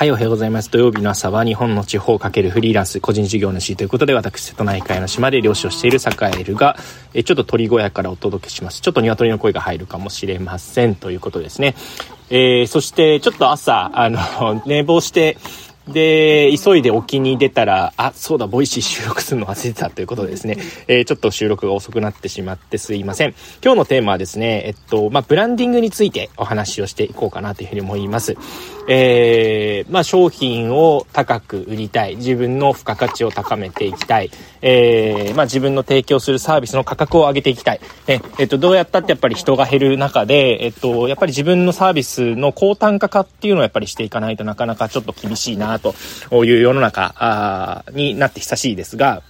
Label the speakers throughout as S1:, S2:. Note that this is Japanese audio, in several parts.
S1: はい、おはようございます。土曜日の朝は日本の地方かけるフリーランス個人事業主ということで、私、瀬戸内海の島で漁師をしている坂エルが、えちょっと鳥小屋からお届けします。ちょっと鶏の声が入るかもしれませんということですね。えー、そしてちょっと朝、あの、寝坊して、で、急いで沖に出たら、あ、そうだ、ボイシー収録するの忘れてたということでですね、えー、ちょっと収録が遅くなってしまってすいません。今日のテーマはですね、えっと、まあ、ブランディングについてお話をしていこうかなというふうに思います。えー、まあ、商品を高く売りたい。自分の付加価値を高めていきたい。えー、まあ、自分の提供するサービスの価格を上げていきたい。え、えっと、どうやったってやっぱり人が減る中で、えっと、やっぱり自分のサービスの高単価化っていうのをやっぱりしていかないとなかなかちょっと厳しいなという世の中になって久しいですが、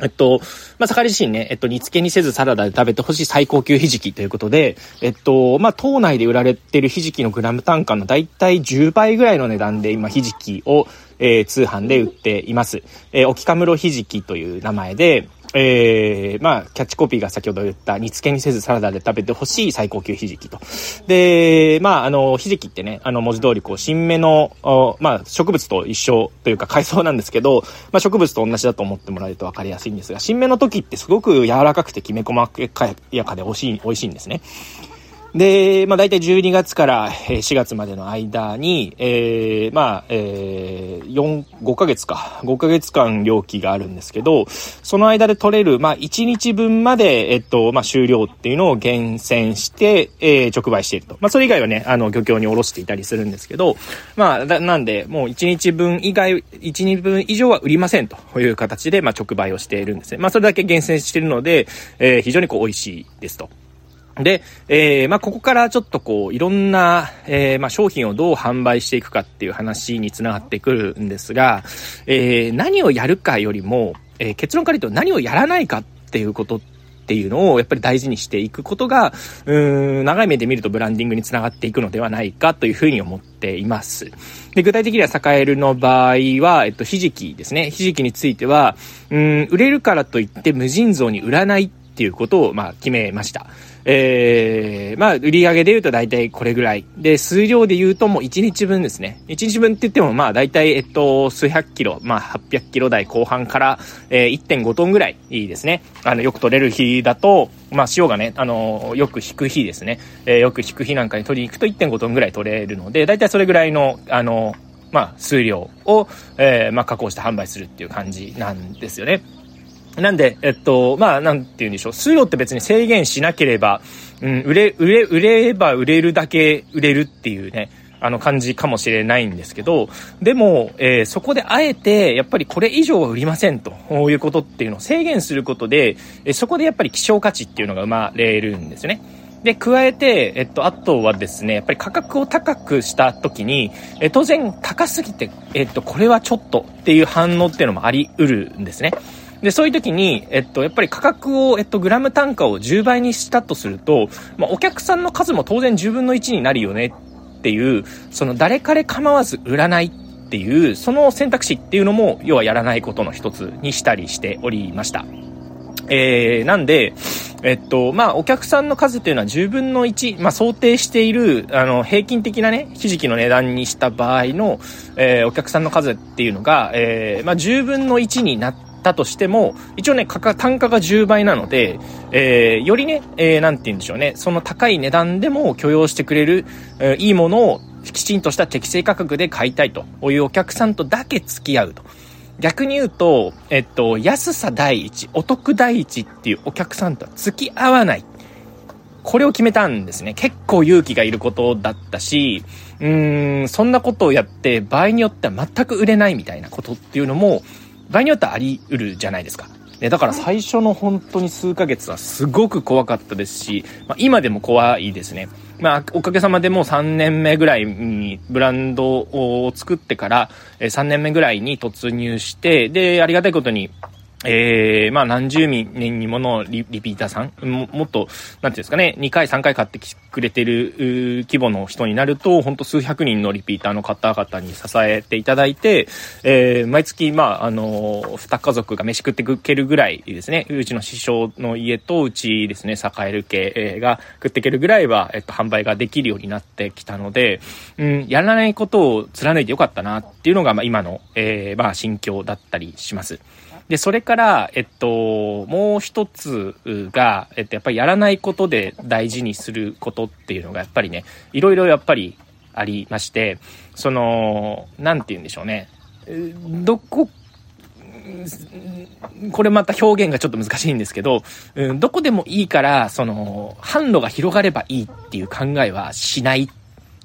S1: えっと、まあ、坂自身ね、えっと、煮付けにせずサラダで食べてほしい最高級ひじきということで、えっと、まあ、島内で売られてるひじきのグラム単価のだいたい10倍ぐらいの値段で今ひじきを、えー、通販で売っています。えー、沖かむろひじきという名前で、えー、まあ、キャッチコピーが先ほど言った、煮付けにせずサラダで食べてほしい最高級ひじきと。で、まあ、あの、ひじきってね、あの、文字通り、こう、新芽の、まあ、植物と一緒というか海藻なんですけど、まあ、植物と同じだと思ってもらえると分かりやすいんですが、新芽の時ってすごく柔らかくてきめ細やかで美味しい、美味しいんですね。で、まあ大体12月から4月までの間に、えー、まあ、えー、4、5ヶ月か、5ヶ月間料金があるんですけど、その間で取れる、まあ1日分まで、えっと、まあ終了っていうのを厳選して、えー、直売していると。まあそれ以外はね、あの、漁協に卸していたりするんですけど、まあ、なんで、もう1日分以外、1日分以上は売りませんという形で、まあ直売をしているんですね。まあそれだけ厳選しているので、えー、非常にこう美味しいですと。で、えー、まあ、ここからちょっとこう、いろんな、えー、まあ、商品をどう販売していくかっていう話につながってくるんですが、えー、何をやるかよりも、えー、結論から言うと何をやらないかっていうことっていうのをやっぱり大事にしていくことが、うーん、長い目で見るとブランディングにつながっていくのではないかというふうに思っています。で、具体的には栄えるの場合は、えっと、ひじきですね。ひじきについては、うん、売れるからといって無尽蔵に売らないっていうことを、まあ、決めました。えー、まあ、売り上げで言うと大体これぐらい。で、数量で言うともう1日分ですね。1日分って言ってもまあ大体、えっと、数百キロ、まあ800キロ台後半から、えー、1.5トンぐらいいいですね。あの、よく取れる日だと、まあ塩がね、あの、よく引く日ですね。えー、よく引く日なんかに取りに行くと1.5トンぐらい取れるので、大体それぐらいの、あの、まあ、数量を、えー、まあ、加工して販売するっていう感じなんですよね。なんで、えっと、まあ、なんて言うんでしょう。数量って別に制限しなければ、うん、売れ、売れ、売れれば売れるだけ売れるっていうね、あの感じかもしれないんですけど、でも、えー、そこであえて、やっぱりこれ以上は売りませんということっていうのを制限することで、えそこでやっぱり希少価値っていうのが生まれるんですよね。で、加えて、えっと、あとはですね、やっぱり価格を高くした時に、え当然高すぎて、えっと、これはちょっとっていう反応っていうのもあり得るんですね。で、そういう時に、えっと、やっぱり価格を、えっと、グラム単価を10倍にしたとすると、まあ、お客さんの数も当然10分の1になるよねっていう、その誰彼構わず売らないっていう、その選択肢っていうのも、要はやらないことの一つにしたりしておりました。えー、なんで、えっと、まあ、お客さんの数っていうのは10分の1、まあ、想定している、あの、平均的なね、ひじきの値段にした場合の、えー、お客さんの数っていうのが、えー、まあ、10分の1になってったとしても、一応ね、価格、単価が10倍なので、えー、よりね、えー、なんて言うんでしょうね、その高い値段でも許容してくれる、えー、いいものをきちんとした適正価格で買いたいというお客さんとだけ付き合うと。逆に言うと、えっと、安さ第一、お得第一っていうお客さんとは付き合わない。これを決めたんですね。結構勇気がいることだったし、うーん、そんなことをやって、場合によっては全く売れないみたいなことっていうのも、場合によってはあり得るじゃないですか。ね、だから最初の本当に数ヶ月はすごく怖かったですし、まあ、今でも怖いですね。まあ、おかげさまでもう3年目ぐらいにブランドを作ってから、3年目ぐらいに突入して、で、ありがたいことに、えー、まあ何十人ものリピーターさんも、もっと、なんていうんですかね、2回3回買ってきてくれてる規模の人になると、本当数百人のリピーターの方々に支えていただいて、えー、毎月、まあ、あの、二家族が飯食っていけるぐらいですね、うちの師匠の家とうちですね、栄える家が食っていけるぐらいは、えっと、販売ができるようになってきたので、うん、やらないことを貫いてよかったなっていうのが、まあ、今の、えー、まあ、心境だったりします。で、それから、えっと、もう一つが、えっと、やっぱりやらないことで大事にすることっていうのが、やっぱりね、いろいろやっぱりありまして、その、なんて言うんでしょうね。どこ、これまた表現がちょっと難しいんですけど、うん、どこでもいいから、その、販路が広がればいいっていう考えはしない。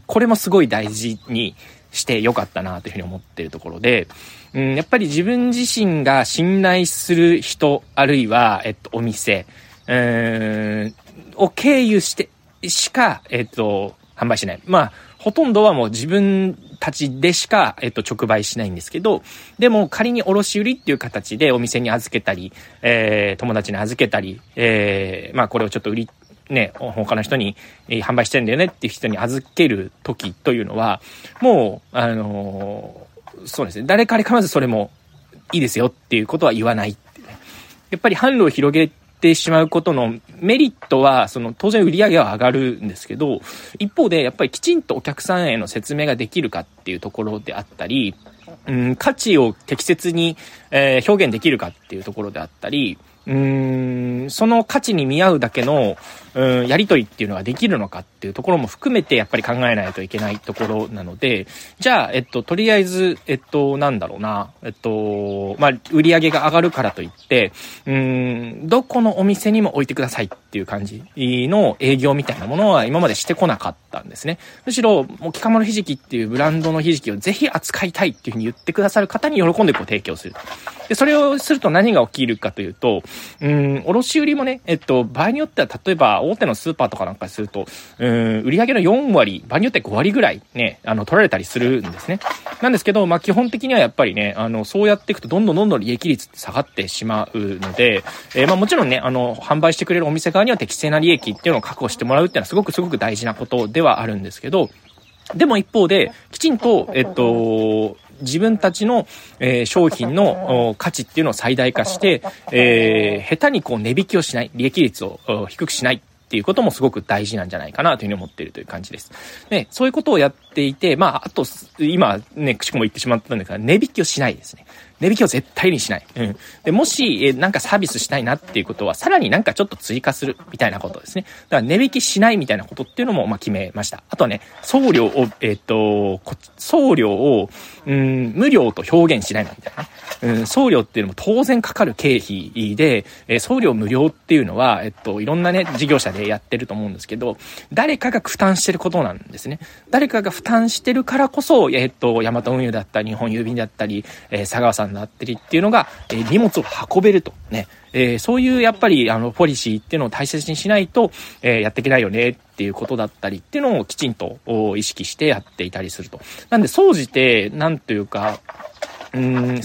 S1: これもすごい大事にしてよかったなというふうに思ってるところで、うん、やっぱり自分自身が信頼する人、あるいは、えっと、お店、うん、を経由して、しか、えっと、販売しない。まあ、ほとんどはもう自分たちでしか、えっと、直売しないんですけど、でも仮に卸売っていう形でお店に預けたり、えー、友達に預けたり、えー、まあこれをちょっと売り、ね、他の人に販売してんだよねっていう人に預ける時というのは、もう、あの、そうですね、誰かにかまずそれもいいですよっていうことは言わないって。やっぱり販路を広げてしまうことのメリットは、その当然売り上げは上がるんですけど、一方でやっぱりきちんとお客さんへの説明ができるかっていうところであったり、うん、価値を適切に、えー、表現できるかっていうところであったり、うん、その価値に見合うだけの、うん、やりとりっていうのができるのかっていうところも含めてやっぱり考えないといけないところなので、じゃあ、えっと、とりあえず、えっと、なんだろうな、えっと、まあ、売り上げが上がるからといって、うん、どこのお店にも置いてくださいっていう感じの営業みたいなものは今までしてこなかったんですね。むしろ、もう、キカマのひじきっていうブランドのひじきをぜひ扱いたいっていうふうに言ってくださる方に喜んでこう提供する。で、それをすると何が起きるかというと、うん、卸売もね、えっと、場合によっては、例えば、大手のスーパーとかなんかすると、うん、売上の4割、場合によって5割ぐらいね、あの、取られたりするんですね。なんですけど、まあ、基本的にはやっぱりね、あの、そうやっていくと、どんどんどんどん利益率って下がってしまうので、えー、まあ、もちろんね、あの、販売してくれるお店側には適正な利益っていうのを確保してもらうっていうのは、すごくすごく大事なことではあるんですけど、でも一方で、きちんと、えっと、自分たちの、えー、商品の価値っていうのを最大化して、えー、下手にこう値引きをしない、利益率を低くしないっていうこともすごく大事なんじゃないかなというふうに思っているという感じです。で、そういうことをやっていて、まあ、あと、今ね、くしくも言ってしまったんですが、値引きをしないですね。値引きを絶対にしない。うん。で、もし、えなんかサービスしたいなっていうことは、さらになんかちょっと追加するみたいなことですね。だから値引きしないみたいなことっていうのも、まあ、決めました。あとはね、送料を、えっ、ー、と、送料を、うん、無料と表現しないみたいな。うん、送料っていうのも当然かかる経費で、えー、送料無料っていうのは、えっと、いろんなね、事業者でやってると思うんですけど、誰かが負担してることなんですね。誰かが負担してるからこそ、えっと、ヤマト運輸だったり、日本郵便だったり、えー、佐川さんだったりっていうのが、えー、荷物を運べると。ね。えー、そういうやっぱり、あの、ポリシーっていうのを大切にしないと、えー、やっていけないよねっていうことだったりっていうのをきちんと意識してやっていたりすると。なんで、総じて、なんというか、うん、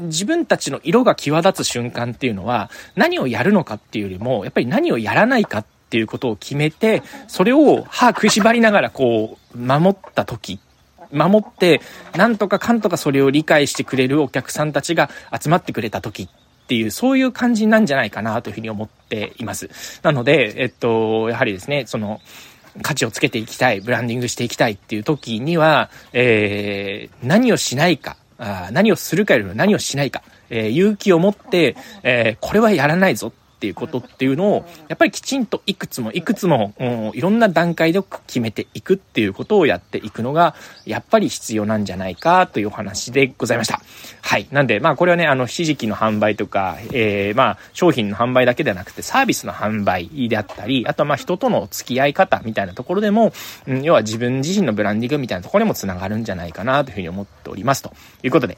S1: 自分たちの色が際立つ瞬間っていうのは、何をやるのかっていうよりも、やっぱり何をやらないかっていうことを決めて、それを歯食いしばりながらこう、守った時守って、なんとかかんとかそれを理解してくれるお客さんたちが集まってくれた時っていう、そういう感じなんじゃないかなというふうに思っています。なので、えっと、やはりですね、その、価値をつけていきたい、ブランディングしていきたいっていう時には、えー、何をしないか、あ何をするかよりも何をしないか、えー、勇気を持って、えー、これはやらないぞっていうことっていうのを、やっぱりきちんといくつもいくつも、いろんな段階で決めていくっていうことをやっていくのが、やっぱり必要なんじゃないかというお話でございました。はい。なんで、まあこれはね、あの、ひじきの販売とか、えー、まあ商品の販売だけではなくてサービスの販売であったり、あとはまあ人との付き合い方みたいなところでも、うん、要は自分自身のブランディングみたいなところにもつながるんじゃないかなというふうに思っております。ということで、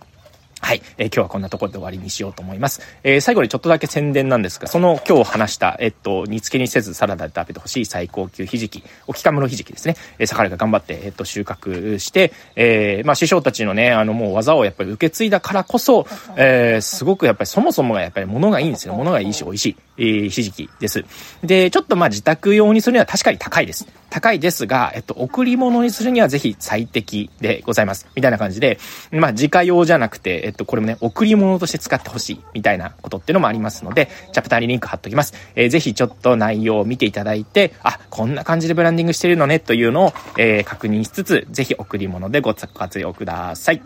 S1: はい、えー、今日はこんなところで終わりにしようと思います。えー、最後にちょっとだけ宣伝なんですが、その今日話した、えっと、煮付けにせずサラダで食べてほしい最高級ひじき、沖かむのひじきですね。えー、坂が頑張って、えっと、収穫して、えー、まあ、師匠たちのね、あの、もう技をやっぱり受け継いだからこそ、えー、すごくやっぱりそもそもがやっぱり物がいいんですよ。物がいいし美味しい。えー、ひじきです。で、ちょっとまあ自宅用にするには確かに高いです。高いですが、えっと、贈り物にするにはぜひ最適でございます。みたいな感じで、まあ自家用じゃなくて、えっと、これもね、贈り物として使ってほしい、みたいなことっていうのもありますので、チャプターにリンク貼っときます。えー、ぜひちょっと内容を見ていただいて、あ、こんな感じでブランディングしてるのね、というのを、えー、確認しつつ、ぜひ贈り物でご活用ください。